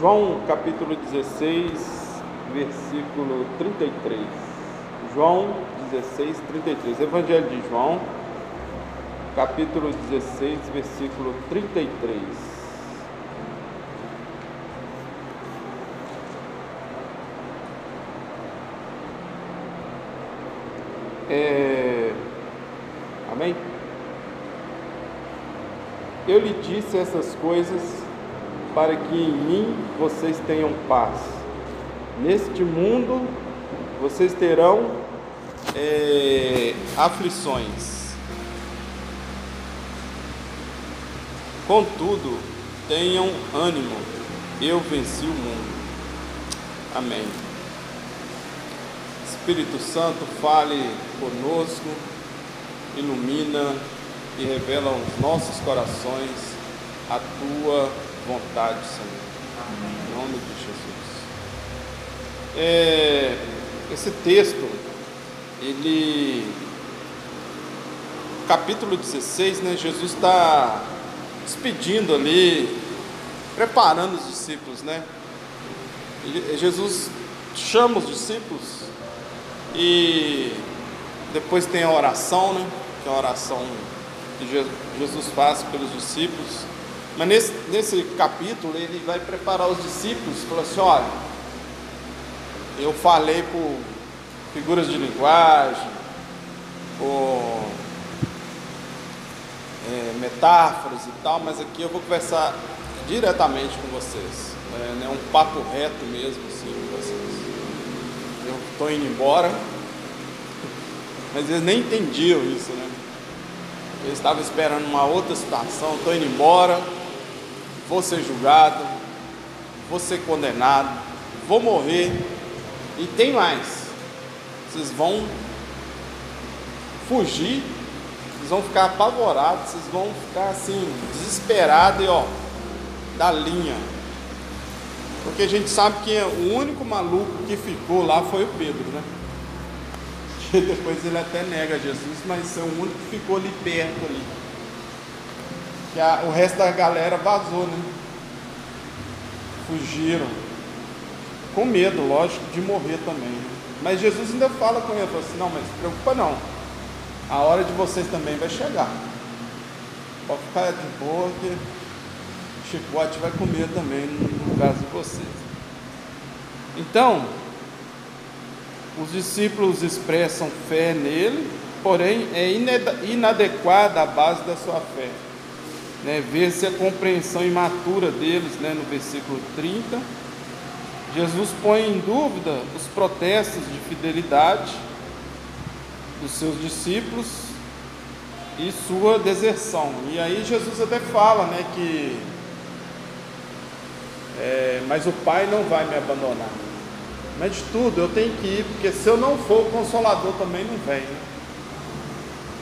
João capítulo 16, versículo 33. João 16, 33. Evangelho de João, capítulo 16, versículo 33. É... Amém? Eu lhe disse essas coisas para que em mim vocês tenham paz. Neste mundo vocês terão é, aflições. Contudo, tenham ânimo, eu venci o mundo. Amém. Espírito Santo, fale conosco, ilumina e revela aos nossos corações a tua vontade, Senhor. Em nome de Jesus. É, esse texto, ele. Capítulo 16, né? Jesus está despedindo ali, preparando os discípulos, né? Jesus chama os discípulos e depois tem a oração, né? Que é a oração que Jesus faz pelos discípulos. Mas nesse, nesse capítulo ele vai preparar os discípulos, falou assim, olha, eu falei por figuras de linguagem, por é, metáforas e tal, mas aqui eu vou conversar diretamente com vocês. É, né, um papo reto mesmo assim com vocês. Eu estou indo embora, mas eles nem entendiam isso, né? Eu estava esperando uma outra situação, estou indo embora, vou ser julgado, vou ser condenado, vou morrer. E tem mais. Vocês vão fugir, vocês vão ficar apavorados, vocês vão ficar assim, desesperados e ó, da linha. Porque a gente sabe que o único maluco que ficou lá foi o Pedro, né? que depois ele até nega Jesus, mas é o único que ficou ali perto ali. Que a, o resto da galera vazou, né? Fugiram. Com medo, lógico, de morrer também. Mas Jesus ainda fala com ele, fala assim, não, mas se preocupa não. A hora de vocês também vai chegar. Pode ficar de boa que chicote vai comer também no caso de vocês. Então, os discípulos expressam fé nele, porém é inadequada a base da sua fé. Né? Vê-se a compreensão imatura deles né? no versículo 30. Jesus põe em dúvida os protestos de fidelidade dos seus discípulos e sua deserção. E aí Jesus até fala né, que é, mas o Pai não vai me abandonar. Mas de tudo eu tenho que ir, porque se eu não for, o Consolador também não vem. Né?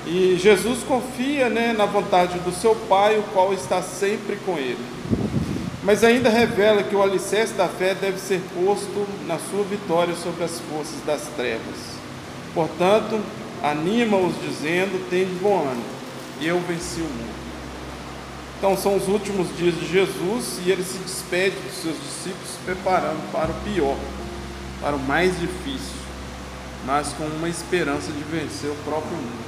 E Jesus confia né, na vontade do seu Pai, o qual está sempre com ele. Mas ainda revela que o alicerce da fé deve ser posto na sua vitória sobre as forças das trevas. Portanto, anima-os dizendo: Tem bom ânimo, eu venci o mundo. Então, são os últimos dias de Jesus e ele se despede dos seus discípulos, preparando para o pior para o mais difícil, mas com uma esperança de vencer o próprio mundo.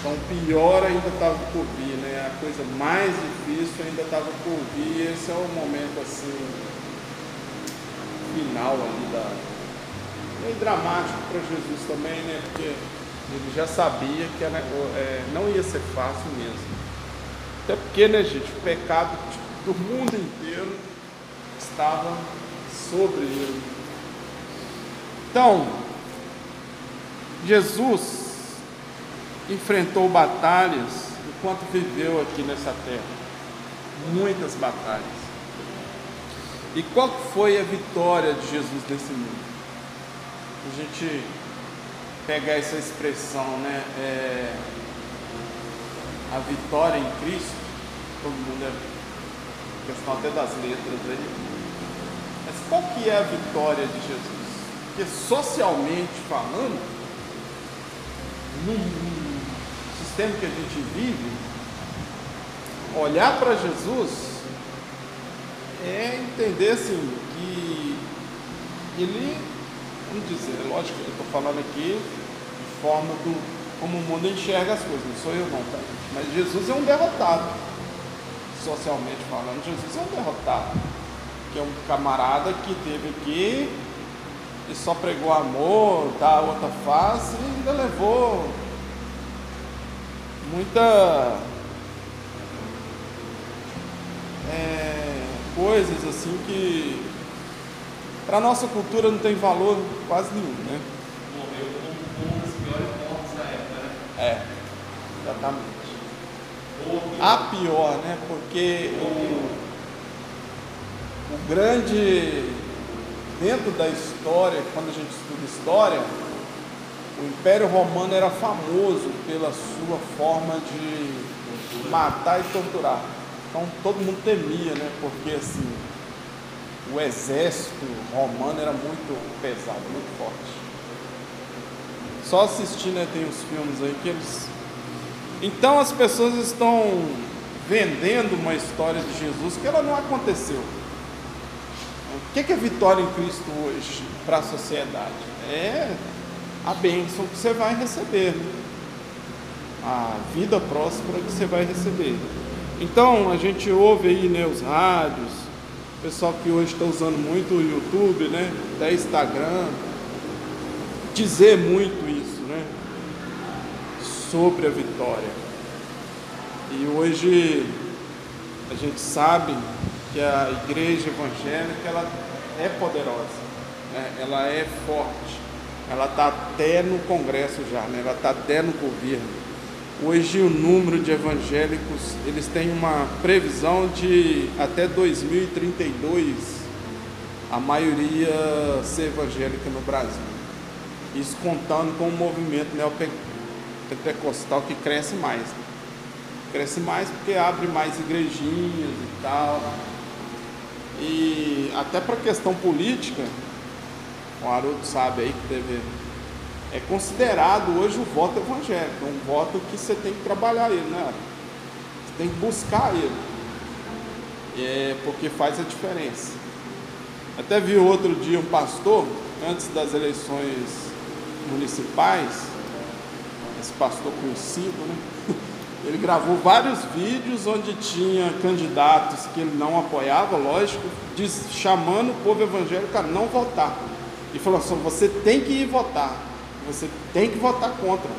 Então, pior ainda estava por vir, né? a coisa mais difícil ainda estava por vir, esse é o momento assim, final ali da. Meio dramático para Jesus também, né? Porque ele já sabia que era, é, não ia ser fácil mesmo. Até porque, né, gente, o pecado do mundo inteiro estava sobre ele. Então, Jesus enfrentou batalhas enquanto viveu aqui nessa terra. Muitas batalhas. E qual foi a vitória de Jesus nesse mundo? A gente pegar essa expressão, né? É, a vitória em Cristo, todo mundo é questão até das letras aí. Mas qual que é a vitória de Jesus? Porque socialmente falando, no sistema que a gente vive, olhar para Jesus é entender assim que ele, vamos dizer, é lógico eu estou falando aqui de forma do como o mundo enxerga as coisas, não sou eu não, tá? Mas Jesus é um derrotado, socialmente falando, Jesus é um derrotado, que é um camarada que teve aqui e só pregou amor, a outra face e ainda levou muita é, coisas assim que para a nossa cultura não tem valor quase nenhum, né? Morreu como um dos piores mortos da época, né? É, exatamente. A pior, né? Porque o, o grande, dentro da história, quando a gente estuda história, o Império Romano era famoso pela sua forma de matar e torturar. Então todo mundo temia, né? Porque assim, o exército romano era muito pesado, muito forte. Só assistir, né? Tem os filmes aí que eles. Então as pessoas estão vendendo uma história de Jesus que ela não aconteceu. O que é vitória em Cristo hoje para a sociedade? É a bênção que você vai receber, a vida próspera que você vai receber. Então a gente ouve aí né, os rádios, o pessoal que hoje está usando muito o YouTube, né, até Instagram, dizer muito isso, né, sobre a vitória. E hoje a gente sabe que a igreja evangélica ela é poderosa, né, ela é forte, ela está até no Congresso já, né, ela está até no governo. Hoje o número de evangélicos, eles têm uma previsão de até 2032 a maioria ser evangélica no Brasil. Isso contando com o movimento neopentecostal que cresce mais. Né? Cresce mais porque abre mais igrejinhas e tal. E até para questão política, o Haroldo sabe aí que teve é considerado hoje o voto evangélico, um voto que você tem que trabalhar ele, né? Você tem que buscar ele, é, porque faz a diferença. Até vi outro dia um pastor, antes das eleições municipais, esse pastor conhecido, né? Ele gravou vários vídeos onde tinha candidatos que ele não apoiava, lógico, chamando o povo evangélico a não votar. E falou assim: você tem que ir votar você tem que votar contra.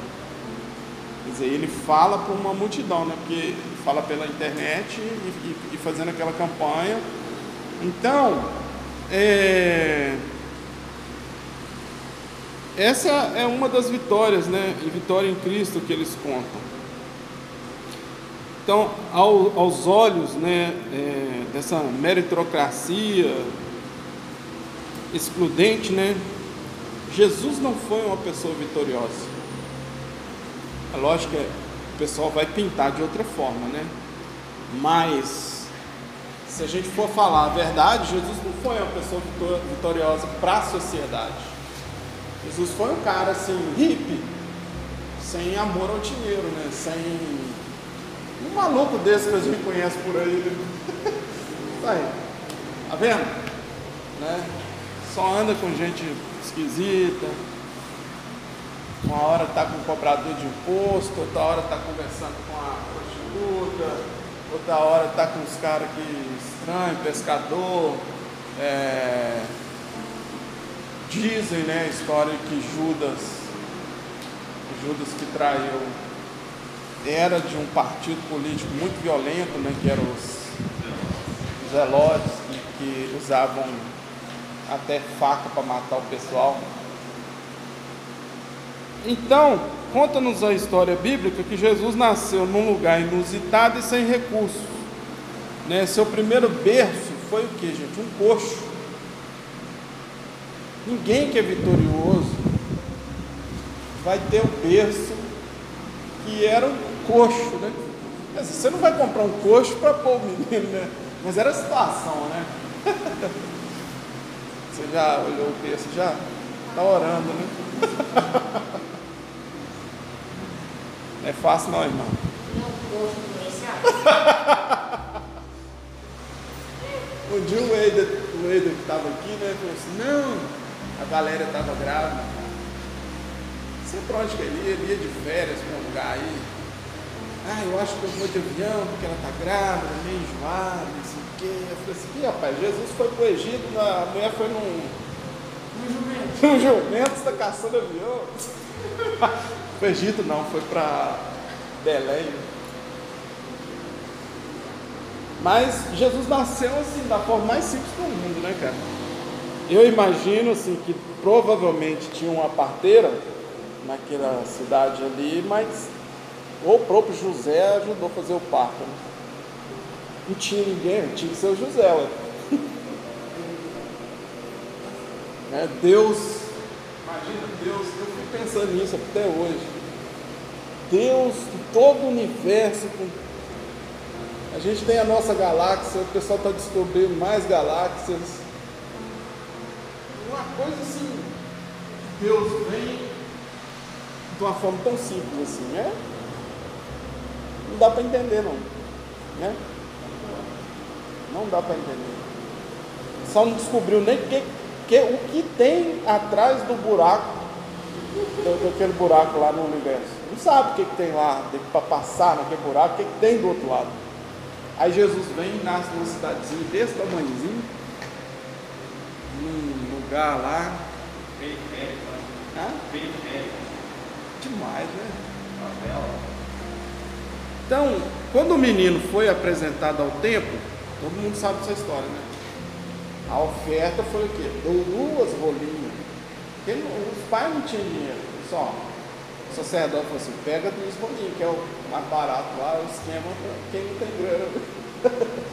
Quer dizer, ele fala para uma multidão, né? Porque fala pela internet e, e, e fazendo aquela campanha. Então, é, essa é uma das vitórias, né? Vitória em Cristo que eles contam. Então, ao, aos olhos né, é, dessa meritocracia excludente, né? Jesus não foi uma pessoa vitoriosa. É lógico que o pessoal vai pintar de outra forma, né? Mas se a gente for falar a verdade, Jesus não foi uma pessoa vitoriosa para a sociedade. Jesus foi um cara assim, hippie, sem amor ao dinheiro, né? Sem um maluco desse que a gente conhece por aí. Tá aí. Tá vendo? Né? Só anda com gente esquisita. Uma hora está com o cobrador de imposto, outra hora está conversando com a prostituta, outra hora está com os caras que estranho, pescador. É... Dizem né, a história que Judas, Judas que traiu, era de um partido político muito violento, né, que eram os zelotes, que, que usavam até faca para matar o pessoal. Então, conta-nos a história bíblica que Jesus nasceu num lugar inusitado e sem recursos. Né? Seu primeiro berço foi o que, gente? Um coxo. Ninguém que é vitorioso vai ter o berço que era um coxo, né? Você não vai comprar um coxo para pôr o menino, né? Mas era a situação, né? Você já olhou o texto? Já? Está orando, né? Não é fácil não, irmão. Não, Um dia o Eider, o Eider que estava aqui, né, falou assim, não, a galera estava grávida. Sei pra onde que ele ia, ele ia de férias para um lugar aí. Ah, eu acho que eu vou de avião porque ela está grávida, meio enjoada, não quê. Eu falei assim, rapaz, Jesus foi pro Egito, a mulher foi num. Um jumento. Num jumento, está caçando avião. Foi Egito não, foi para Belém. Mas Jesus nasceu assim, da forma mais simples do mundo, né, cara? Eu imagino assim que provavelmente tinha uma parteira naquela cidade ali, mas o próprio José ajudou a fazer o parto. Né? Não tinha ninguém, tinha que ser o José. Ué. né? Deus, imagina Deus, eu fico pensando nisso até hoje. Deus, todo o universo, a gente tem a nossa galáxia, o pessoal está descobrindo mais galáxias. Uma coisa assim, Deus vem de uma forma tão simples assim, né? Não dá para entender não, né? Não dá para entender. Só não descobriu nem que, que, o que tem atrás do buraco, daquele buraco lá no universo. Não sabe o que, que tem lá para passar naquele buraco, o que, que tem do outro lado. Aí Jesus vem e nasce numa cidadezinha desse tamanhozinho, num lugar lá. Periférico. Hã? Periférico. Demais, né? Então, quando o menino foi apresentado ao templo, todo mundo sabe dessa história, né? A oferta foi o quê? Deu duas rolinhas. Porque os pais não tinham dinheiro. Só. O sacerdote falou assim, pega duas rolinhas, que é o mais barato lá, o esquema para quem não tem grana.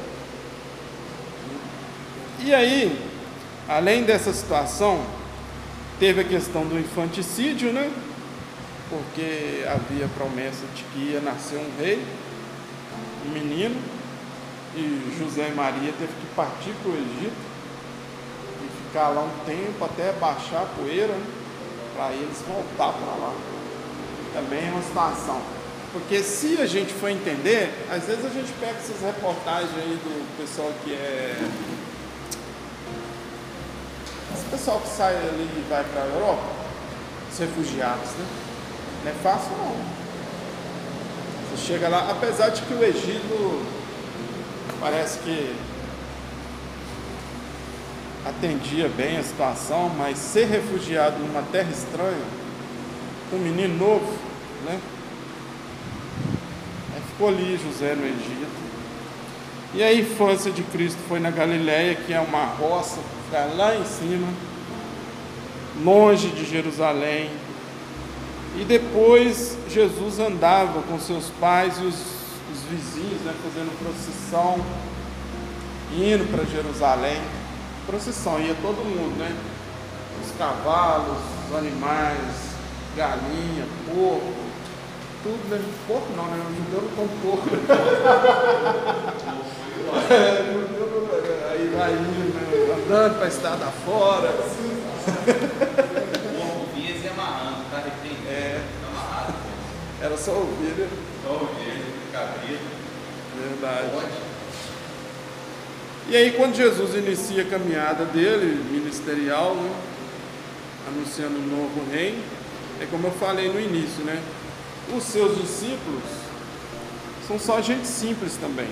E aí, além dessa situação, teve a questão do infanticídio, né? Porque havia promessa de que ia nascer um rei, um menino, e José e Maria teve que partir para o Egito e ficar lá um tempo até baixar a poeira, né? para eles voltar para lá. Também é uma situação. Porque se a gente for entender, às vezes a gente pega essas reportagens aí do pessoal que é esse pessoal que sai ali e vai para a Europa, os refugiados, né? Não é fácil não. Você chega lá, apesar de que o Egito parece que atendia bem a situação, mas ser refugiado numa terra estranha, um menino novo, né? Aí ficou ali José no Egito. E a infância de Cristo foi na Galiléia, que é uma roça, fica lá em cima, longe de Jerusalém. E depois Jesus andava com seus pais e os, os vizinhos, né, fazendo procissão, indo para Jerusalém. Procissão, ia todo mundo, né? Os cavalos, os animais, galinha, porco, tudo, né? Porco não, né? O judeu não come porco. É, aí vai indo, né? andando para a estrada fora. É. Tá amarrado. Era só ovelha, Só ovelha, cabrito, verdade. pode. E aí quando Jesus inicia a caminhada dele, ministerial, né, anunciando o novo reino, é como eu falei no início, né? Os seus discípulos são só gente simples também.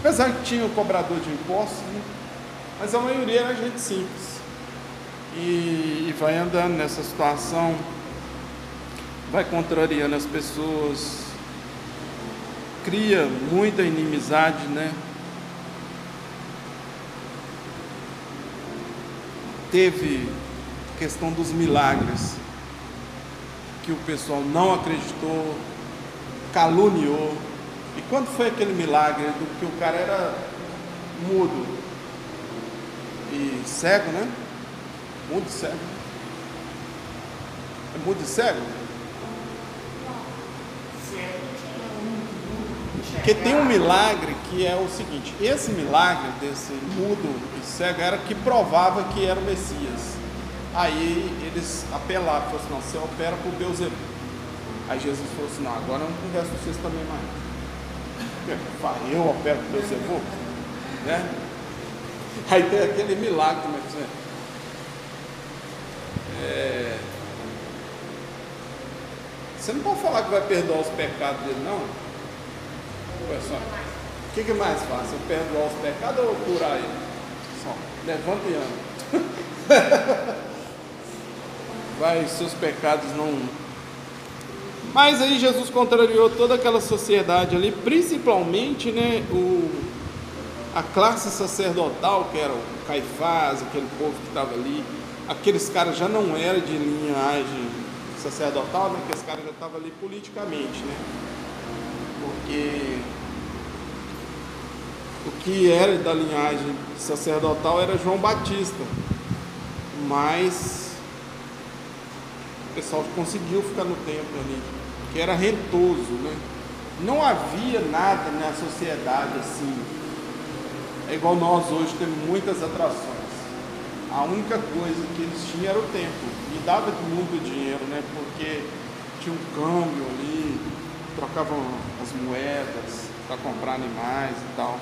Apesar que tinha o cobrador de impostos, né, mas a maioria era gente simples. E, e vai andando nessa situação, vai contrariando as pessoas, cria muita inimizade, né? teve questão dos milagres, que o pessoal não acreditou, caluniou. E quando foi aquele milagre do que o cara era mudo e cego, né? Mudo e cego. É mudo e cego? Porque tem um milagre que é o seguinte: esse milagre desse mudo e cego era que provava que era o Messias. Aí eles apelaram, falaram assim: não, você opera por Beuzebu. Aí Jesus falou assim: não, agora eu não converso com vocês também mais. Eu, opero por Beuzebu? Né? Aí tem aquele milagre, mas né? é, você não pode falar que vai perdoar os pecados dele, não? Pessoal, o que, que é mais fácil? Perdoar os pecados ou curar ele? Só, levanta e anda. Vai, seus pecados não. Mas aí Jesus contrariou toda aquela sociedade ali, principalmente né, o, a classe sacerdotal, que era o Caifás, aquele povo que estava ali. Aqueles caras já não eram de linhagem sacerdotal, né? Que esse cara já estava ali politicamente, né? Porque o que era da linhagem sacerdotal era João Batista, mas o pessoal conseguiu ficar no templo ali, que era rentoso, né? Não havia nada na sociedade assim. É igual nós hoje temos muitas atrações. A única coisa que eles tinham era o templo e dava muito dinheiro, né? Porque tinha um câmbio ali, trocavam as moedas para comprar animais e tal.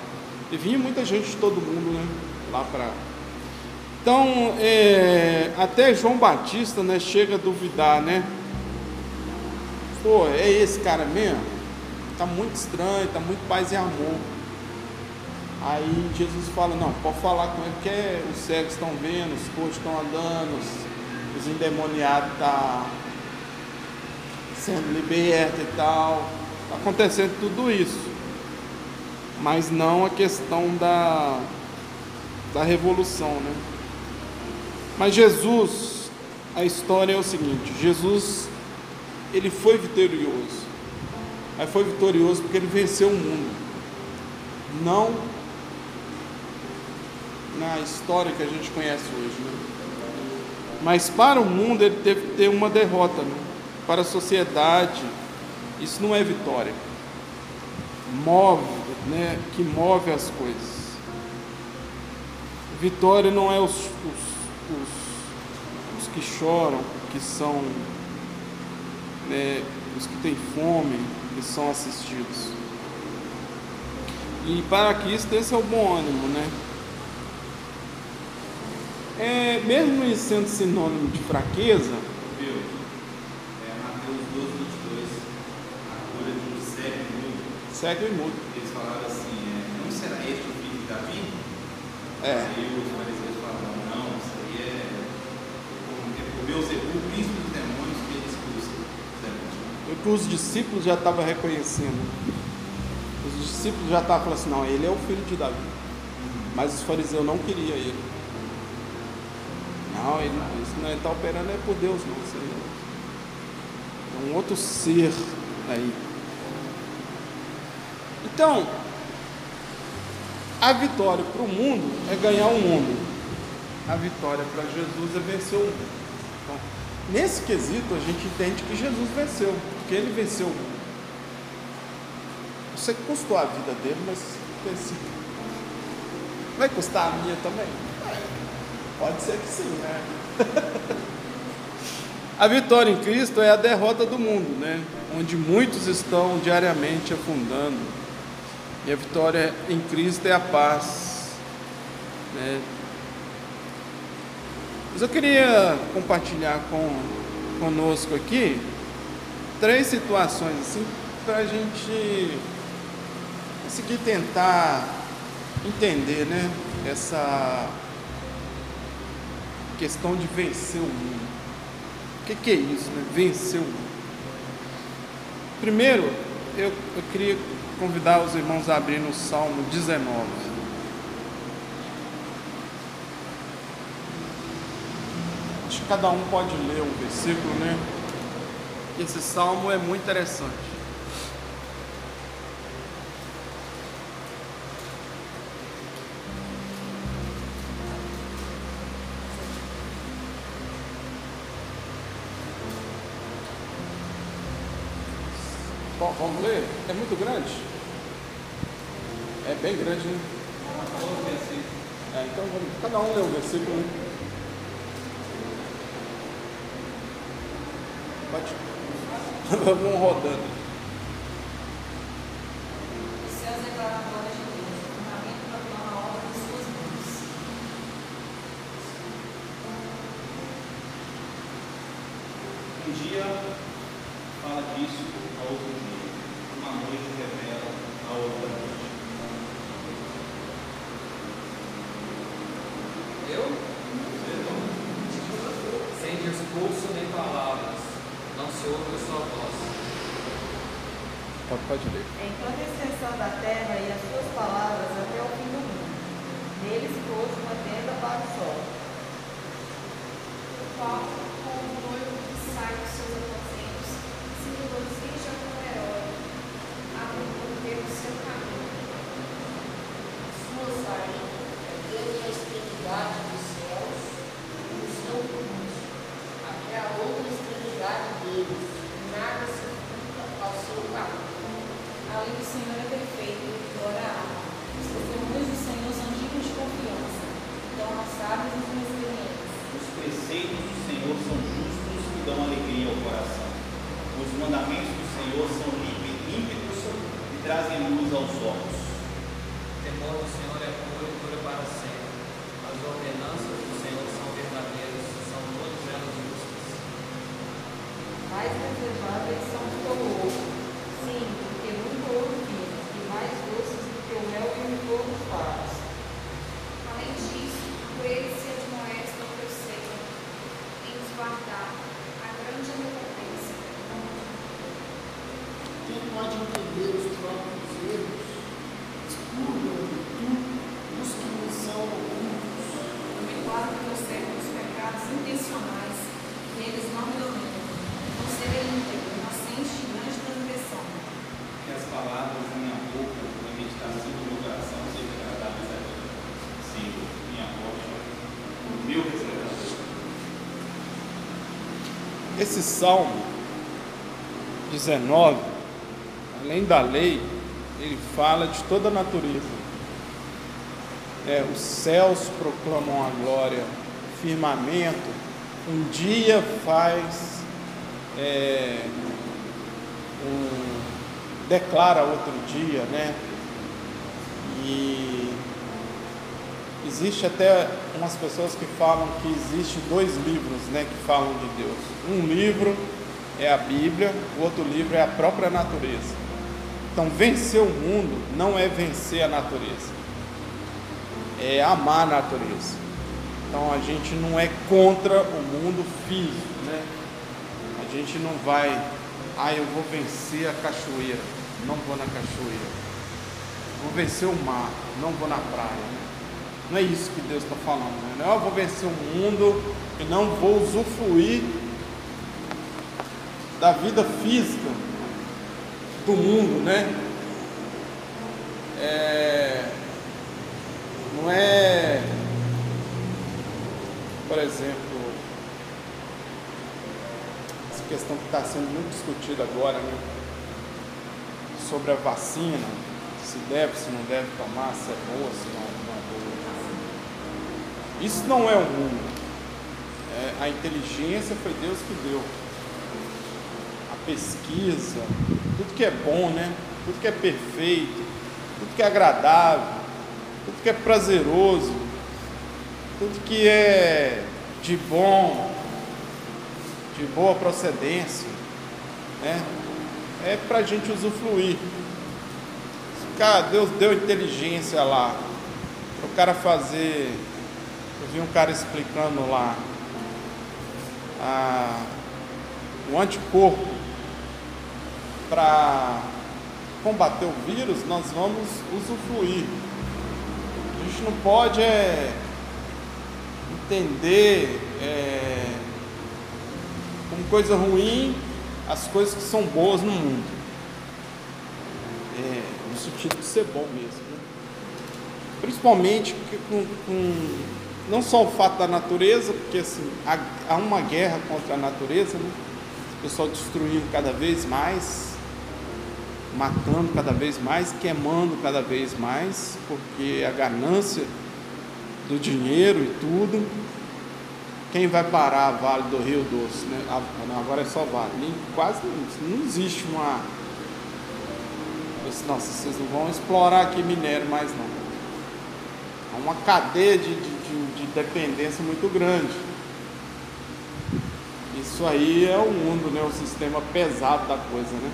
E vinha muita gente de todo mundo, né? Lá para. Então, é, até João Batista, né? Chega a duvidar, né? Pô, é esse cara mesmo? Tá muito estranho, tá muito paz e amor. Aí Jesus fala, não, pode falar com ele, porque os cegos estão vendo, os coxos estão andando, os, os endemoniados estão tá sendo libertos e tal. Está acontecendo tudo isso. Mas não a questão da, da revolução, né? Mas Jesus, a história é o seguinte, Jesus, ele foi vitorioso. Mas foi vitorioso porque ele venceu o mundo. Não na história que a gente conhece hoje. Né? Mas para o mundo ele teve que ter uma derrota. Né? Para a sociedade, isso não é vitória. Move, né? que move as coisas. Vitória não é os, os, os, os que choram, que são né, os que têm fome, que são assistidos. E para Cristo esse é o bom ânimo, né? é, mesmo isso sendo sinônimo de fraqueza. Viu? É Mateus 12, 22, a cura de um cego e mudo. Cego e mudo. Eles falaram assim: é, não será este o filho de Davi? É. E os fariseus falaram: não, isso aí é o Beuzebu, o príncipe dos demônios, que ele expulsa os demônios. O que os discípulos já estavam reconhecendo. Os discípulos já estavam falando assim: não, ele é o filho de Davi. Mas os fariseus não queriam ele. Não, ele, isso não está operando é por Deus, não. Isso é um outro ser aí. Então, a vitória para o mundo é ganhar o mundo. A vitória para Jesus é vencer o mundo. Então, nesse quesito, a gente entende que Jesus venceu, porque ele venceu o mundo. Você custou a vida dele, mas venceu. Vai custar a minha também? Pode ser que sim, né? a vitória em Cristo é a derrota do mundo, né? Onde muitos estão diariamente afundando. E a vitória em Cristo é a paz. Né? Mas eu queria compartilhar com conosco aqui três situações assim para a gente conseguir tentar entender, né? Essa questão de vencer o mundo. O que, que é isso, né? Vencer o mundo. Primeiro, eu, eu queria convidar os irmãos a abrir no Salmo 19. Acho que cada um pode ler um versículo, né? Esse salmo é muito interessante. É muito grande? É bem grande, né? É, então vamos, cada um lê o versículo. né? Pode. vamos rodando. Os céus declaram a glória de Deus, o firmamento proclama a obra de suas mãos. dia fala disso a outro dia. Uma noite revela a outra noite. Eu? Sem discurso nem palavras, não se ouve a sua voz. Pode, pode ler. Enquanto a extensão da terra e as suas palavras até o fim do mundo. Neles pôs uma tenda para o sol. O qual, com o noivo que sai dos seus aposentos, se regozija com o herói, a percorrer o seu caminho. Suas varinhas desde a extremidade dos céus e os não comuns, até a outra extremidade deles, nada se oculta ao seu caminho. A lei do Senhor é perfeita e glória a alma. Os testemunhos do Senhor são dignos de confiança. Dão aos sábios e inexperientes. Os preceitos do Senhor são justos e dão alegria ao coração. Os mandamentos do Senhor são límpidos e trazem luz aos olhos. O temor do Senhor é puro e dura para sempre. As ordenanças do Senhor são verdadeiras, são todas elas justas. Mais desejáveis são os como ouro. Sim, do que muito ouro fino. E mais doces do que o mel e o licor dos favos. Além disso, por ele se admoesta o teu seio, em os guardar a grande recompensa. Quem pode entender os próprios erros? Expurga a virtude dos que nos são ocultos. Também guarda o teu servo dos pecados intencionais, e eles não me dominam. Não serei íntegro, inocente de grande transgressão. Que as palavras da minha boca e a meditação do meu coração sejam agradáveis a ti. Senhor, minha rocha, o meu resgatador. Esse Salmo 19, além da lei, ele fala de toda a natureza. É, os céus proclamam a glória, firmamento, um dia faz, é, um, declara outro dia, né? E existe até umas pessoas que falam que existe dois livros, né, que falam de Deus. Um livro é a Bíblia, o outro livro é a própria natureza. Então, vencer o mundo não é vencer a natureza, é amar a natureza. Então, a gente não é contra o mundo físico, né? A gente não vai, ah, eu vou vencer a cachoeira, não vou na cachoeira. Vou vencer o mar, não vou na praia. Né? Não é isso que Deus está falando, né? Não, eu vou vencer o mundo e não vou usufruir da vida física do mundo, né? É, não é, por exemplo, essa questão que está sendo muito discutida agora, né? Sobre a vacina, se deve, se não deve tomar, se é boa, se não, é. Isso não é o mundo. É, a inteligência foi Deus que deu a pesquisa, tudo que é bom, né? Tudo que é perfeito, tudo que é agradável, tudo que é prazeroso, tudo que é de bom, de boa procedência, né? É para a gente usufruir. Cara, Deus deu inteligência lá, para o cara fazer. Eu vi um cara explicando lá a, o anticorpo para combater o vírus, nós vamos usufruir. A gente não pode é, entender é, como coisa ruim as coisas que são boas no mundo. É, no sentido de ser bom mesmo. né? Principalmente com, com- não só o fato da natureza, porque assim, há, há uma guerra contra a natureza, né? o pessoal destruindo cada vez mais, matando cada vez mais, queimando cada vez mais, porque a ganância do dinheiro e tudo. Quem vai parar a Vale do Rio Doce? Né? Ah, agora é só Vale. Nem, quase não, não existe uma. Nossa, vocês não vão explorar aqui minério mais não. Há uma cadeia de, de, de- de dependência muito grande. Isso aí é o mundo, né? O sistema pesado da coisa, né?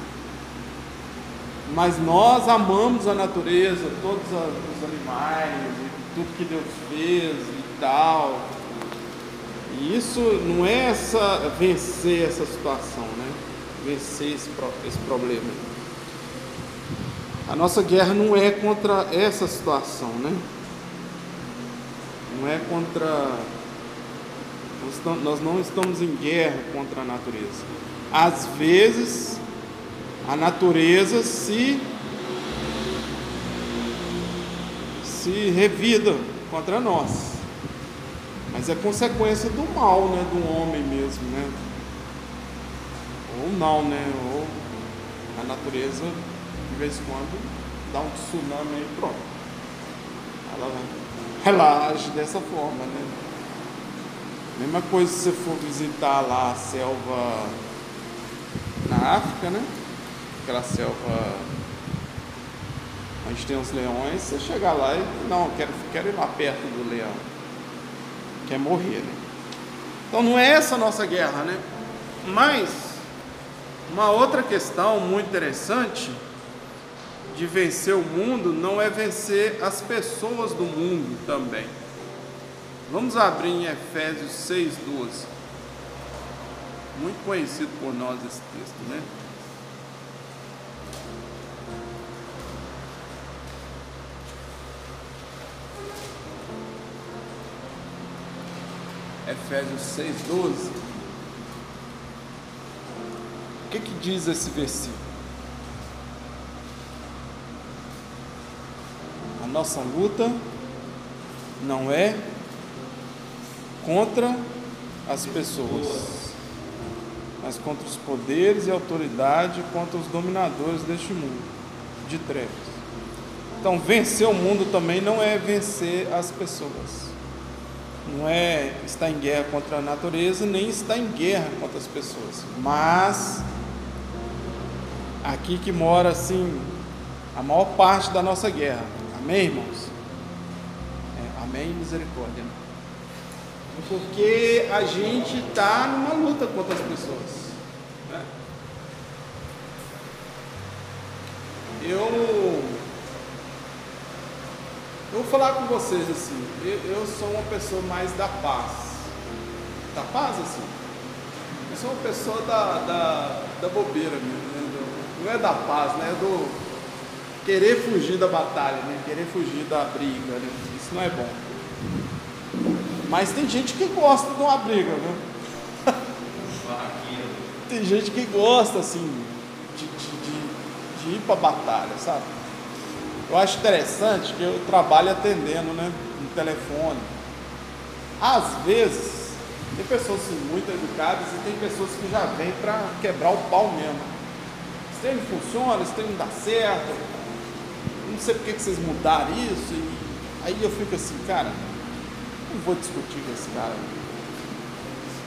Mas nós amamos a natureza, todos os animais, tudo que Deus fez e tal. E isso não é essa vencer essa situação, né? Vencer esse, esse problema. A nossa guerra não é contra essa situação, né? Não é contra. nós não estamos em guerra contra a natureza. Às vezes, a natureza se se revida contra nós. Mas é consequência do mal, né, do homem mesmo, né? Ou não, né? Ou a natureza de vez em quando dá um tsunami aí pronto. Ela, ela age dessa forma, né? Mesma coisa se você for visitar lá a selva na África, né? Aquela selva onde tem os leões, você chegar lá e não, quero, quero ir lá perto do leão. Quer morrer, né? Então não é essa a nossa guerra, né? Mas uma outra questão muito interessante de vencer o mundo não é vencer as pessoas do mundo também. Vamos abrir em Efésios 6,12. Muito conhecido por nós esse texto, né? Efésios 6,12. O que, que diz esse versículo? Nossa luta não é contra as pessoas, mas contra os poderes e autoridade, contra os dominadores deste mundo de trevas. Então, vencer o mundo também não é vencer as pessoas. Não é estar em guerra contra a natureza, nem estar em guerra contra as pessoas. Mas aqui que mora assim a maior parte da nossa guerra. Amém, irmãos? É, amém, misericórdia. Porque a gente está numa luta contra as pessoas. né? Eu eu vou falar com vocês assim, eu, eu sou uma pessoa mais da paz. Da paz assim. Eu sou uma pessoa da, da, da bobeira mesmo, né? Não é da paz, né? É do querer fugir da batalha, né? Querer fugir da briga, né? Isso não é bom. Mas tem gente que gosta de uma briga? Barraqueiro. Tem gente que gosta assim de, de, de, de ir para batalha, sabe? Eu acho interessante que eu trabalho atendendo, né? No telefone. Às vezes, tem pessoas assim, muito educadas e tem pessoas que já vêm para quebrar o pau mesmo. Esse trem não funciona, esse trem não dá certo. Não sei por que vocês mudaram isso. E aí eu fico assim, cara, não vou discutir com esse cara.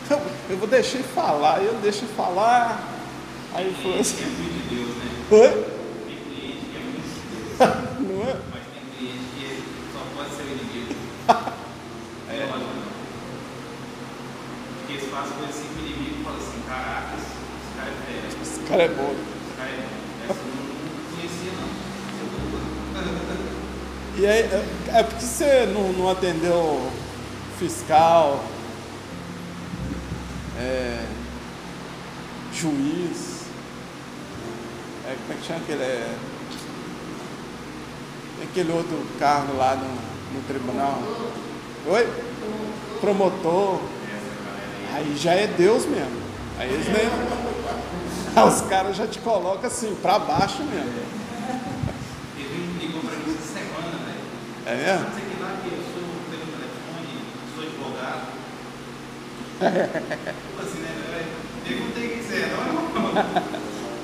Eu, eu vou deixar ele falar, eu deixo ele falar. Aí ele falou assim, é Deus, né? Tem cliente que é muito de Deus, não é? mas tem cliente que só pode ser o inimigo. É. Porque eles fazem assim inimigo e falam assim, caraca, esse cara é esse é cara é bom. Essa eu não conhecia não. E aí, é- é porque você não, não atendeu fiscal, é, juiz, é, como é que chama aquele? É, aquele outro cargo lá no, no tribunal? Oi? Promotor. Aí já é Deus mesmo. Aí eles nem. Os caras já te colocam assim, pra baixo mesmo. Ele me ligou pra mim essa semana, velho. É mesmo? Não sei que lá que eu sou pelo telefone, sou advogado. Tipo assim, né? Perguntei o que você é, não?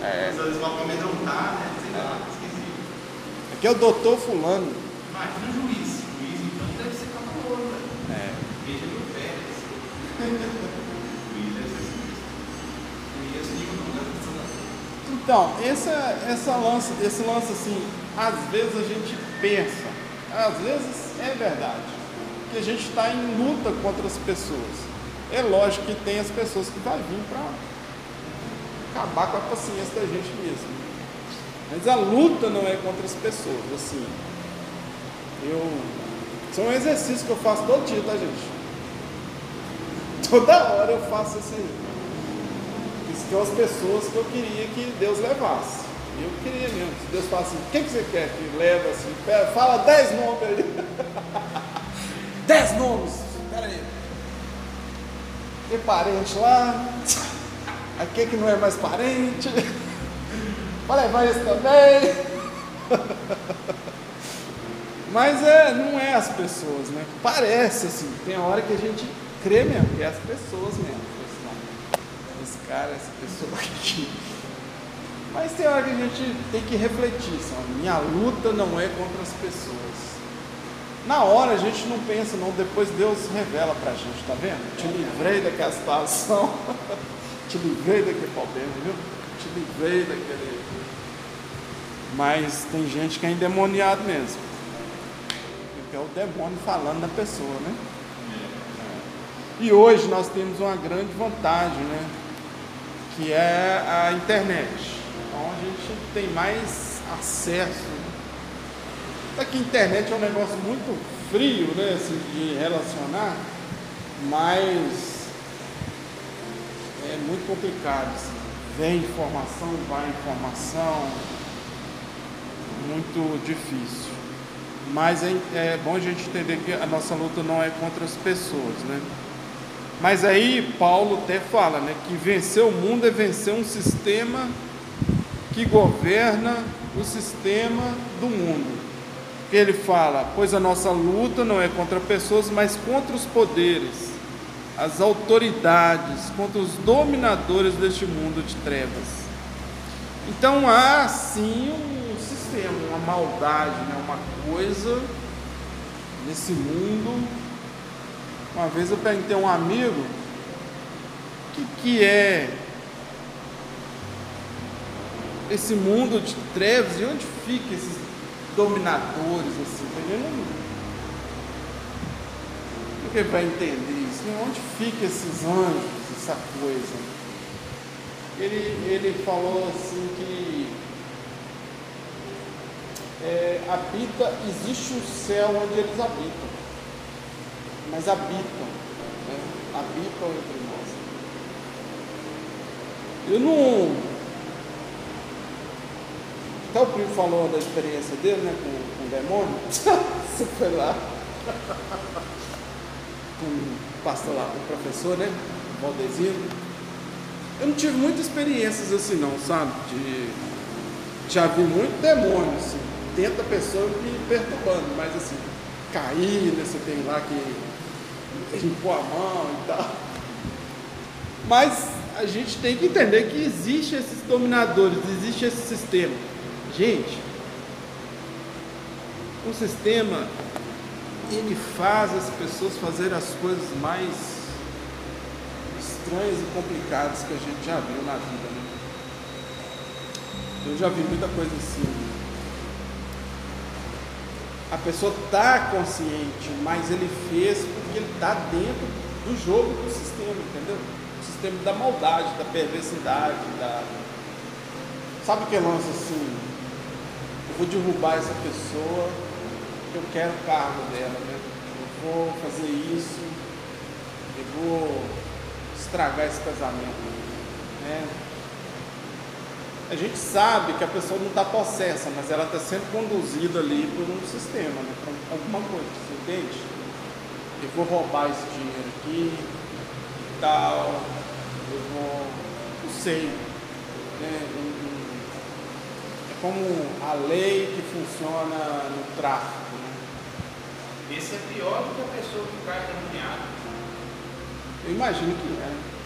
É. Às vezes pra amedrontar, né? Sei lá, esqueci. Aqui é o doutor fulano. Imagina o juiz. O juiz, então, deve ser cabuloso, velho. É. Veja meu pé. o juiz deve ser não. Então, esse, essa lance, esse lance assim, às vezes a gente pensa, às vezes é verdade, que a gente está em luta contra as pessoas. É lógico que tem as pessoas que vai vir para acabar com a paciência da gente mesmo. Mas a luta não é contra as pessoas, assim. Eu. Isso é um exercício que eu faço todo dia, tá, gente? Toda hora eu faço aí. Isso são as pessoas que eu queria que Deus levasse. Eu queria mesmo. Se Deus fala assim, o que, você quer que leve assim? Fala dez nomes aí. dez nomes. Pera aí. Tem parente lá. Aqui que não é mais parente. Vai levar esse também. Mas é, não é as pessoas, né? Parece assim. Tem hora que a gente crê mesmo, que é as pessoas mesmo. Esse cara, essa pessoa aqui. Mas tem hora que a gente tem que refletir, sabe? minha luta não é contra as pessoas. Na hora a gente não pensa, não, depois Deus revela pra gente, tá vendo? Te livrei daquela situação, te livrei daquele problema, viu? Te livrei daquele. Mas tem gente que é endemoniado mesmo. Porque é o demônio falando na pessoa, né? E hoje nós temos uma grande vantagem, né? Que é a internet. Então a gente tem mais acesso. Até que a internet é um negócio muito frio, né? Assim, de relacionar, mas é muito complicado. Assim. Vem informação, vai informação, muito difícil. Mas é, é bom a gente entender que a nossa luta não é contra as pessoas, né? Mas aí Paulo até fala, né, que vencer o mundo é vencer um sistema que governa o sistema do mundo. Ele fala: pois a nossa luta não é contra pessoas, mas contra os poderes, as autoridades, contra os dominadores deste mundo de trevas. Então há sim um sistema, uma maldade, né? uma coisa nesse mundo. Uma vez eu perguntei a um amigo o que, que é esse mundo de trevas e onde fica esses dominadores assim, entendeu? Porque vai entender isso, onde fica esses anjos, essa coisa? Ele, ele falou assim que é, habita, existe um céu onde eles habitam, mas habitam, né? habitam entre nós. Eu não até o primo falou da experiência dele, né, com, com o demônio. Você foi lá. com o pastor lá, o professor, né? O Valdezino. Eu não tive muitas experiências assim não, sabe? De. Já vi muito demônio, assim. A pessoa me perturbando, mas assim, cair, né? Você tem lá que limpou a mão e tal. Mas a gente tem que entender que existe esses dominadores, existe esse sistema. Gente, o sistema ele faz as pessoas fazer as coisas mais estranhas e complicadas que a gente já viu na vida. Né? Eu já vi muita coisa assim. A pessoa está consciente, mas ele fez porque ele está dentro do jogo do sistema, entendeu? O sistema da maldade, da perversidade, da. Sabe que lance assim? Vou derrubar essa pessoa, eu quero o cargo dela, né? Eu vou fazer isso, eu vou estragar esse casamento, né? A gente sabe que a pessoa não está possessa, mas ela está sendo conduzida ali por um sistema, né? por alguma coisa, você entende? Eu vou roubar esse dinheiro aqui e tal, eu vou, não sei, né? Como a lei que funciona no tráfico. Né? Esse é pior do que a pessoa que cai endemoniada. Eu imagino que é.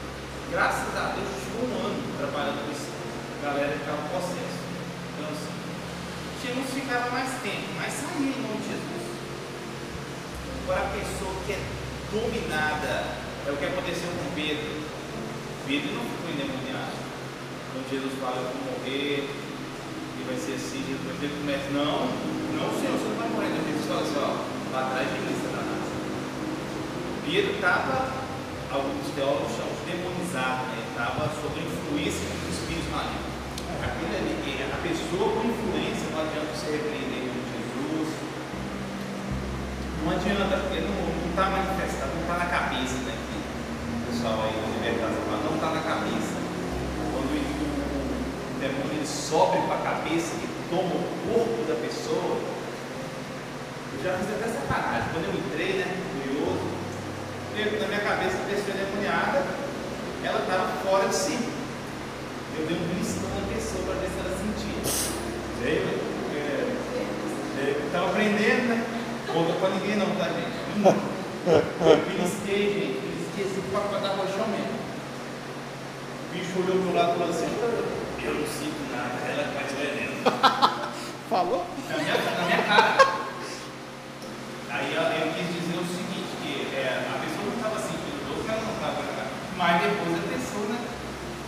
Graças a Deus, eu tive um ano trabalhando com essa galera que estava processo. Então, assim, que ficavam mais tempo, mas saía em nome de Jesus. Agora, a pessoa que é dominada, é o que aconteceu com Pedro. Pedro não ficou endemoniado. Quando Jesus fala, eu vou morrer, que vai ser assim, depois ele começa, não, não senhor, você não vai morrer, Jesus fala assim, ó, lá atrás de mim, Satanás. Pedro estava alguns teólogos chamam de demonizado, né? Estava sob a influência dos espíritos malignos. Aquilo ali, é, a pessoa com influência, não adianta você repreender com Jesus. Não adianta, porque não está manifestado, não está na cabeça, né? Que o pessoal aí da liberdade fala, não está na cabeça. Quando o, o demônio ele sobe para a cabeça, ele toma o corpo da pessoa. Eu já fiz até sacanagem. Quando eu entrei, né? Curioso, eu, na minha cabeça a pessoa endemoniada, ela estava fora de si. Eu dei um beliscão na pessoa para ver se ela sentia. Veio, é, estava aprendendo, né? Conta para ninguém não, tá, gente? Eu belisquei, gente. Belisquei assim para dar roxão mesmo. O bicho olhou pro lado e falou assim: Eu não sinto nada, ela que faz veneno. Falou? Na minha, na minha cara. Aí eu, eu quis dizer o seguinte, que é, a pessoa não estava sentindo dor, porque ela não estava. Mas depois a pessoa, né?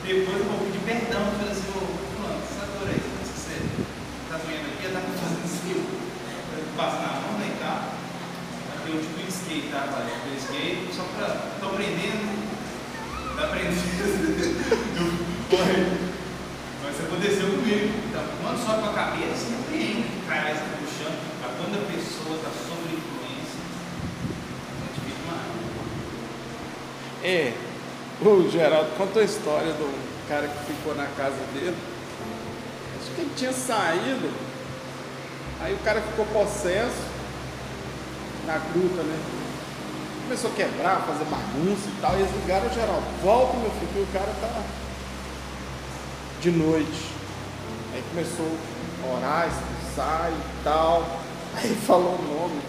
Depois eu vou pedir perdão, falei assim, ô fulano, essa dor aí, se você está doendo aqui, ela está fazendo assim, passa na mão né, e tal. Aqui eu tipo skate, tá? Pai? Eu skate, só para. Estou aprendendo. Tá aprendendo. Corre. Aconteceu comigo. Então, quando sobe com a cabeça, compreende que cai no chão. Mas quando a pessoa está sob influência, é difícil. É. O Geraldo contou a história do cara que ficou na casa dele. Acho que ele tinha saído. Aí o cara ficou possesso na gruta, né? Começou a quebrar, fazer bagunça e tal. E eles ligaram Geraldo, volta meu filho, o cara tá de noite. Aí começou a orar, expulsar e tal. Aí falou o nome.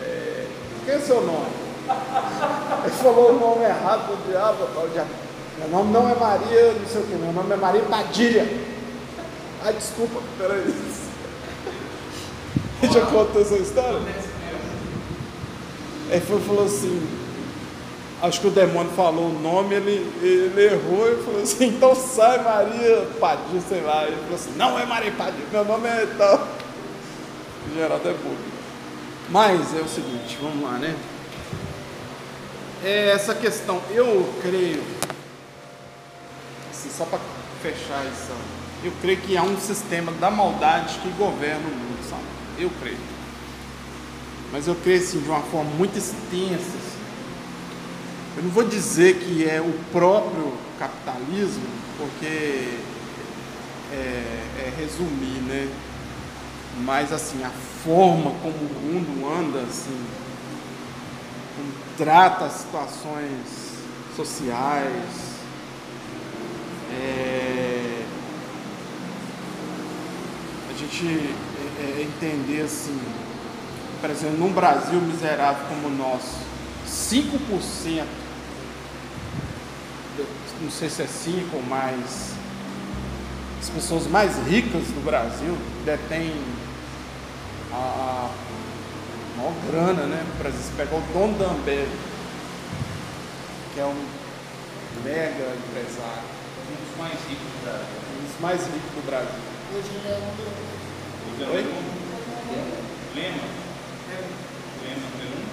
É, quem é seu nome? Ele falou o nome errado do diabo. O diabo. Meu nome não é Maria, não sei o que, meu nome é Maria Padilha. Ai, desculpa, peraí. Já contou essa história? Ele falou assim, acho que o demônio falou o nome, ele, ele errou e falou assim, então sai Maria Padilha, sei lá. Ele falou assim, não é Maria Padilha, meu nome é tal. Geraldo é burro. Mas é o seguinte, vamos lá, né? É essa questão, eu creio, assim, só para fechar isso, eu creio que há um sistema da maldade que governa o mundo, sabe? Eu creio. Mas eu creio assim, de uma forma muito extensa. Eu não vou dizer que é o próprio capitalismo, porque é, é resumir, né? Mas assim, a forma como o mundo anda, assim, como trata as situações sociais, é, a gente é, é, entender assim, por exemplo, num Brasil miserável como o nosso, 5%, não sei se é 5 ou mais, as pessoas mais ricas do Brasil detêm a, a maior grana, né? Por exemplo, você pegar o dono da Ambev, que é um mega empresário, Um dos mais ricos do Brasil. um dos mais ricos do Brasil. Hoje ele é um do. O Oi? Lema? Lema número um?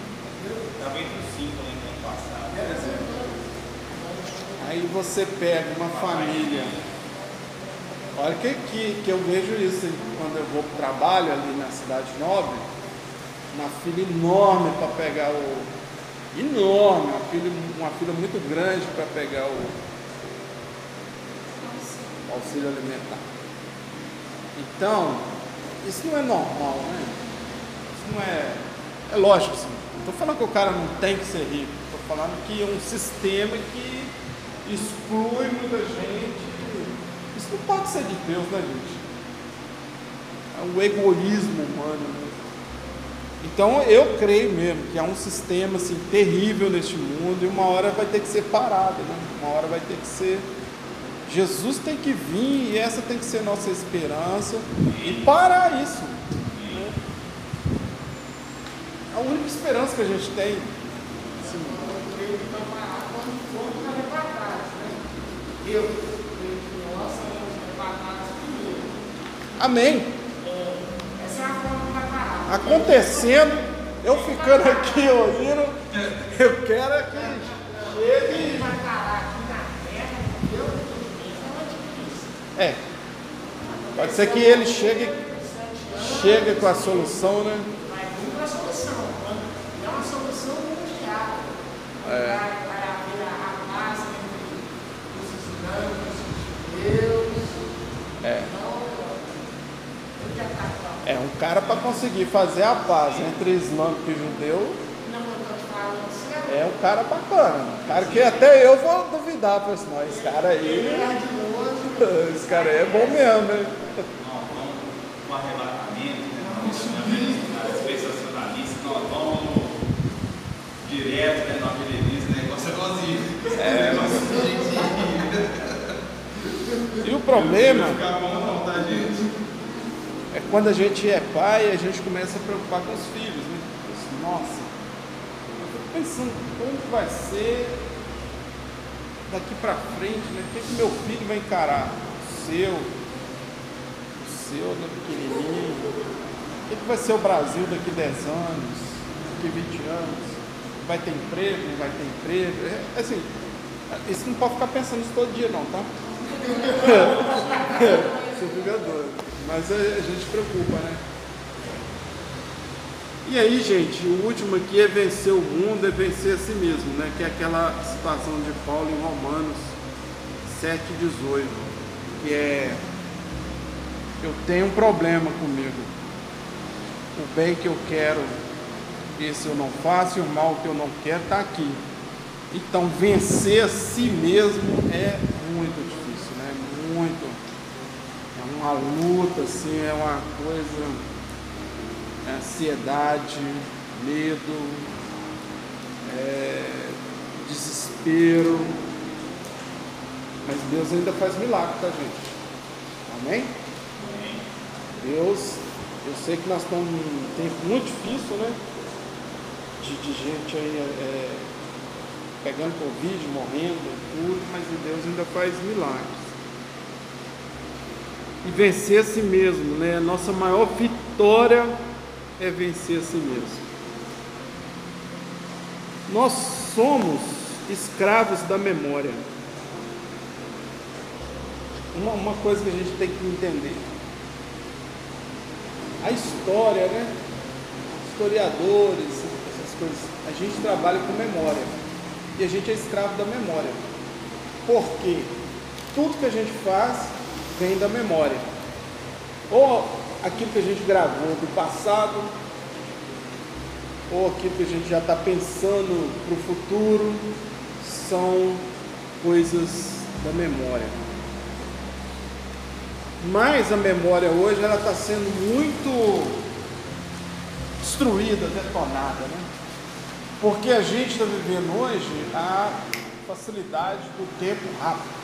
Estava entre os cinco lá no ano passado. Aí você pega uma família. Olha que, que, que eu vejo isso quando eu vou para o trabalho ali na cidade nobre, uma fila enorme para pegar o. Enorme, uma fila, uma fila muito grande para pegar o, o auxílio alimentar. Então, isso não é normal, né? Isso não é. É lógico, assim. Não estou falando que o cara não tem que ser rico, estou falando que é um sistema que exclui muita gente. Isso não pode ser de Deus, né, gente? É um egoísmo humano. Né? Então eu creio mesmo que há um sistema assim, terrível neste mundo e uma hora vai ter que ser parado, né? uma hora vai ter que ser. Jesus tem que vir e essa tem que ser nossa esperança e parar isso. né? A única esperança que a gente tem. assim, Eu creio que vai parar quando for arrebatados, né? Que nós primeiro. amém. É, essa é a forma acontecendo, eu ficando aqui ouvindo, eu quero é que terra, Deus é. É. Pode ser que ele chegue, chegue com a solução, né? Mas nunca a solução. É uma solução mundial. É. Vai, vai haver a, a paz entre os islâmicos e os judeus. É. Então, ele já está falando. É um cara para conseguir fazer a paz entre islâmico e judeu. Certo. É um cara bacana. Um cara que até eu vou duvidar, falei assim, não, esse cara aí. É. Esse cara aí é bom mesmo, né? Nós vamos com arrebatamento, né? Sensacionalista, nós vamos direto, né? Nós beleza, negócio é sozinho. É, E o problema Ficar bom não, tá, gente? É quando a gente é pai, a gente começa a preocupar com os filhos, né? Assim, Nossa, eu fico pensando como vai ser daqui pra frente, né? O que, que meu filho vai encarar? O seu, o seu, né, pequenininho. O que, que vai ser o Brasil daqui 10 anos, daqui 20 anos? Vai ter emprego, não vai ter emprego? É, assim, isso não pode ficar pensando isso todo dia não, tá? Você fica. Mas a, gente preocupa, né? E aí, gente, o último aqui é vencer o mundo, é vencer a si mesmo, né? Que é aquela situação de Paulo em Romanos 7,18, que é eu tenho um problema comigo. O bem que eu quero, esse eu não faço, e o mal que eu não quero está aqui. Então, vencer a si mesmo é muito difícil, né? Muito. É uma luta, assim, é uma coisa. É ansiedade, medo, é, desespero. Mas Deus ainda faz milagre, tá, gente? Amém? Deus, eu sei que nós estamos num tempo muito difícil, né? De, de gente aí é, pegando Covid, morrendo, tudo, mas Deus ainda faz milagres. E vencer a si mesmo, né? Nossa maior vitória é vencer a si mesmo. Nós somos escravos da memória. Uma, uma coisa que a gente tem que entender. A história, né? Historiadores, essas coisas, a gente trabalha com memória. E a gente é escravo da memória. Por quê? Tudo que a gente faz vem da memória. Ou aquilo que a gente gravou do passado, ou aquilo que a gente já está pensando para o futuro, são coisas da memória. Mas a memória hoje ela está sendo muito destruída, detonada, né? Porque a gente está vivendo hoje a facilidade do tempo rápido.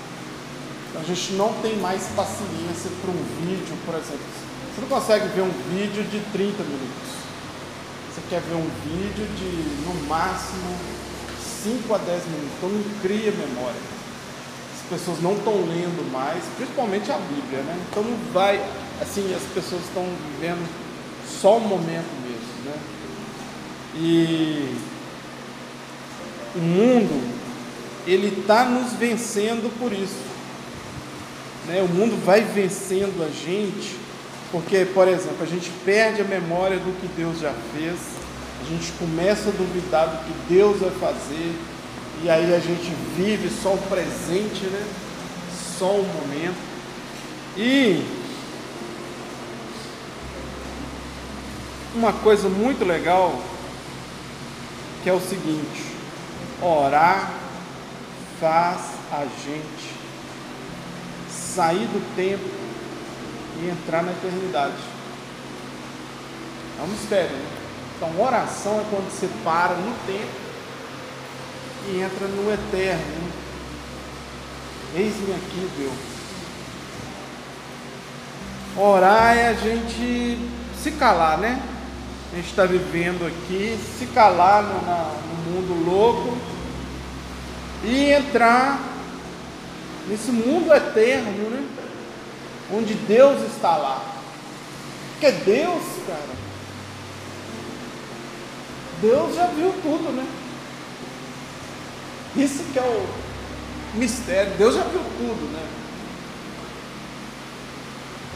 A gente não tem mais paciência para um vídeo, por exemplo. Você não consegue ver um vídeo de 30 minutos. Você quer ver um vídeo de, no máximo, 5 a 10 minutos. Então não cria memória. As pessoas não estão lendo mais, principalmente a Bíblia, né? Então não vai, assim, as pessoas estão vivendo só o momento mesmo, né? E o mundo, ele está nos vencendo por isso. Né? O mundo vai vencendo a gente, porque, por exemplo, a gente perde a memória do que Deus já fez, a gente começa a duvidar do que Deus vai fazer, e aí a gente vive só o presente, né? Só o momento. E uma coisa muito legal que é o seguinte: orar faz a gente sair do tempo e entrar na eternidade. É um mistério, né? Então, oração é quando você para no tempo e entra no eterno. Eis-me aqui, Deus. Orar é a gente se calar, né? A gente está vivendo aqui, se calar no, na- no mundo louco e entrar nesse mundo eterno, né? Onde Deus está lá. Porque Deus, cara, Deus já viu tudo, né? Isso que é o mistério. Deus já viu tudo, né?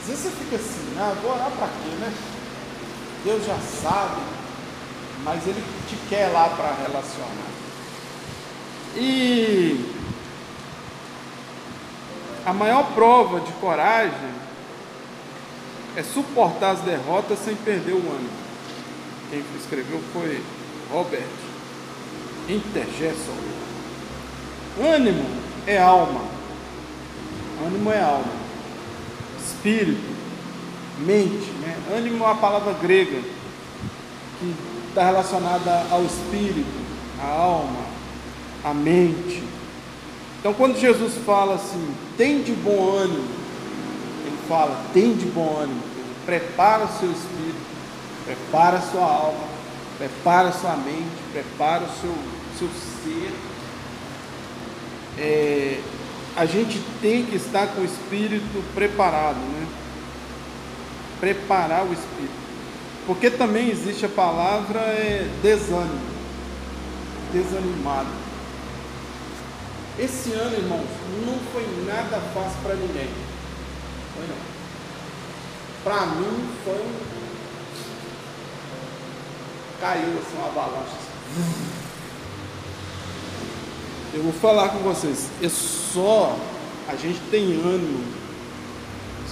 Às vezes você fica assim, ah, vou orar para quê, né? Deus já sabe, mas Ele te quer lá para relacionar. E a maior prova de coragem é suportar as derrotas sem perder o ânimo. Quem escreveu foi Robert Intergesso. Ânimo é alma. Ânimo é alma. Espírito, mente. Né? Ânimo é uma palavra grega que está relacionada ao espírito, à alma, à mente. Então, quando Jesus fala assim, tem de bom ânimo, ele fala, tem de bom ânimo, prepara o seu espírito, prepara a sua alma, prepara a sua mente, prepara o seu, seu ser. É, a gente tem que estar com o espírito preparado, né? Preparar o espírito. Porque também existe a palavra é, desânimo, desanimado. Esse ano, irmãos, não foi nada fácil para ninguém. Foi não. Para mim foi. Caiu assim uma avalanche. Eu vou falar com vocês. É só a gente tem ânimo.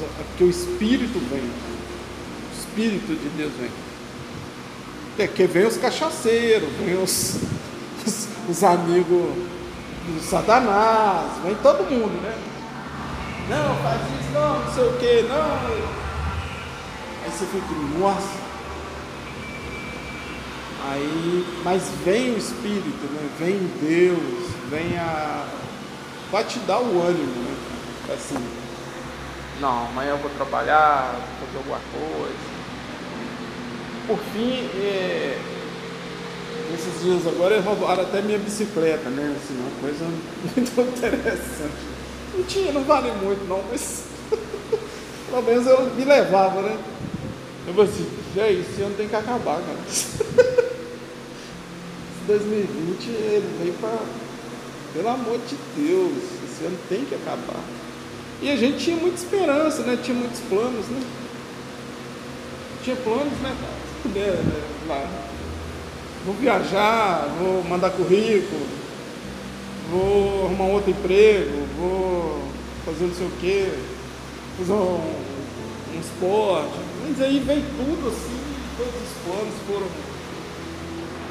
É porque o Espírito vem. O Espírito de Deus vem. É que vem os cachaceiros, vem os, os, os amigos do Satanás, vem todo mundo, né? Não, faz isso, não, não sei o que, não. Aí você fica, nossa. Aí, mas vem o Espírito, né? Vem Deus, vem a. Vai te dar o ânimo, né? Assim, não, amanhã eu vou trabalhar, vou fazer alguma coisa. Por fim, é, esses dias agora roubaram até minha bicicleta, né? Assim, uma coisa muito interessante. Não tinha, não vale muito não, mas pelo menos eu me levava, né? Eu falei assim, é esse ano tem que acabar, cara. Esse 2020 ele veio para. Pelo amor de Deus, esse ano tem que acabar. E a gente tinha muita esperança, né? Tinha muitos planos, né? Tinha planos, né, cara? né, lá vou viajar, vou mandar currículo, vou arrumar um outro emprego, vou fazer não sei o quê, fazer um, um esporte. Mas aí veio tudo assim, todos os planos foram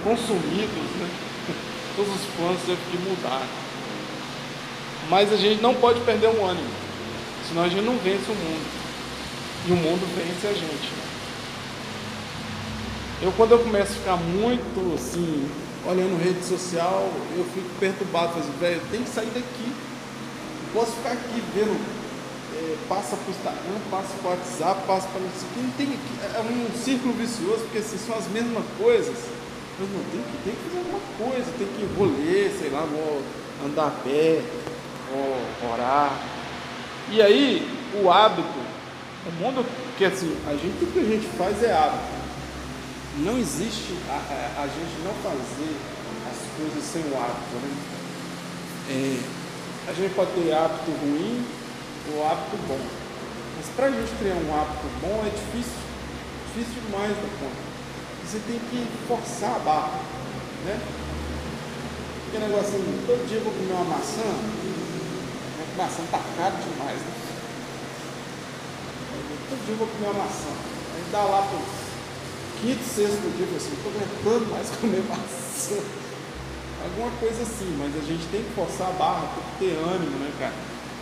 consumidos, né? Todos os planos teve que mudar. Mas a gente não pode perder o ânimo, senão a gente não vence o mundo. E o mundo vence a gente. Eu quando eu começo a ficar muito assim, olhando rede social, eu fico perturbado, assim, velho, eu tenho que sair daqui. Não posso ficar aqui vendo, é, passa para o Instagram, passa para o WhatsApp, passa para isso aqui. Tem, é um círculo vicioso, porque assim, são as mesmas coisas. Mas não, tem que, tem que fazer alguma coisa, tem que ler, sei lá, vou andar a pé, vou orar. E aí, o hábito, o mundo que assim, a gente, tudo que a gente faz é hábito. Não existe a, a, a gente não fazer as coisas sem o hábito. Né? É, a gente pode ter hábito ruim ou hábito bom. Mas para a gente criar um hábito bom é difícil. Difícil demais da conta. Você tem que forçar a barra. Né? Porque negócio assim, todo dia eu vou comer uma maçã, a maçã tá caro demais, né? Todo dia eu vou comer uma maçã. Aí dá lá para quinto, sexto dia, eu assim, estou aguentando mais comer maçã. Alguma coisa assim, mas a gente tem que forçar a barra, tem que ter ânimo, né, cara?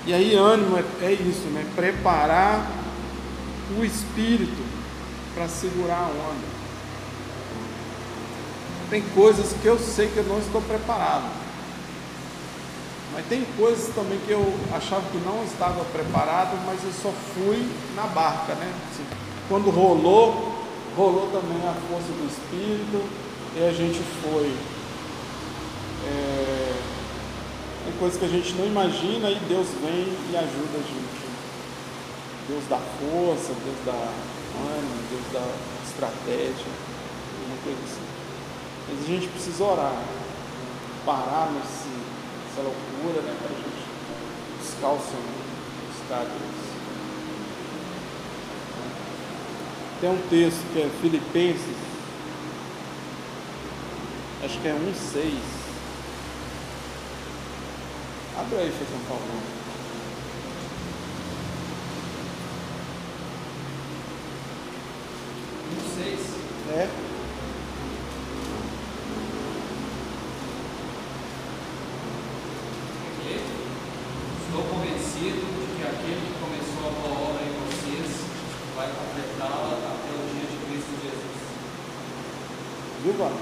E aí ânimo é, é isso, né? Preparar o espírito para segurar a onda. Tem coisas que eu sei que eu não estou preparado. Mas tem coisas também que eu achava que não estava preparado, mas eu só fui na barca, né? Assim, quando rolou, rolou também a força do Espírito e a gente foi. É, tem coisas que a gente não imagina e Deus vem e ajuda a gente. Deus dá força, Deus dá ânimo, Deus dá estratégia, uma coisa assim. Mas a gente precisa orar, parar nesse, essa loucura, né? Para a gente buscar o Senhor, buscar Deus. Tem um texto que é Filipenses, acho que é 1,6. Abre aí, faz um favor. Um seis. É? Porque estou convencido de que aquele que começou a boa obra em vocês vai completá-la até o dia de Cristo Jesus. Viu, mano?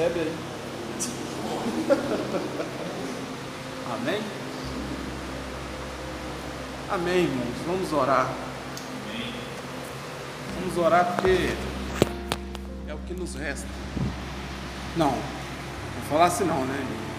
Recebe aí. Amém? Amém, irmãos. Vamos orar. Vamos orar porque é o que nos resta. Não, vou falar assim não, né?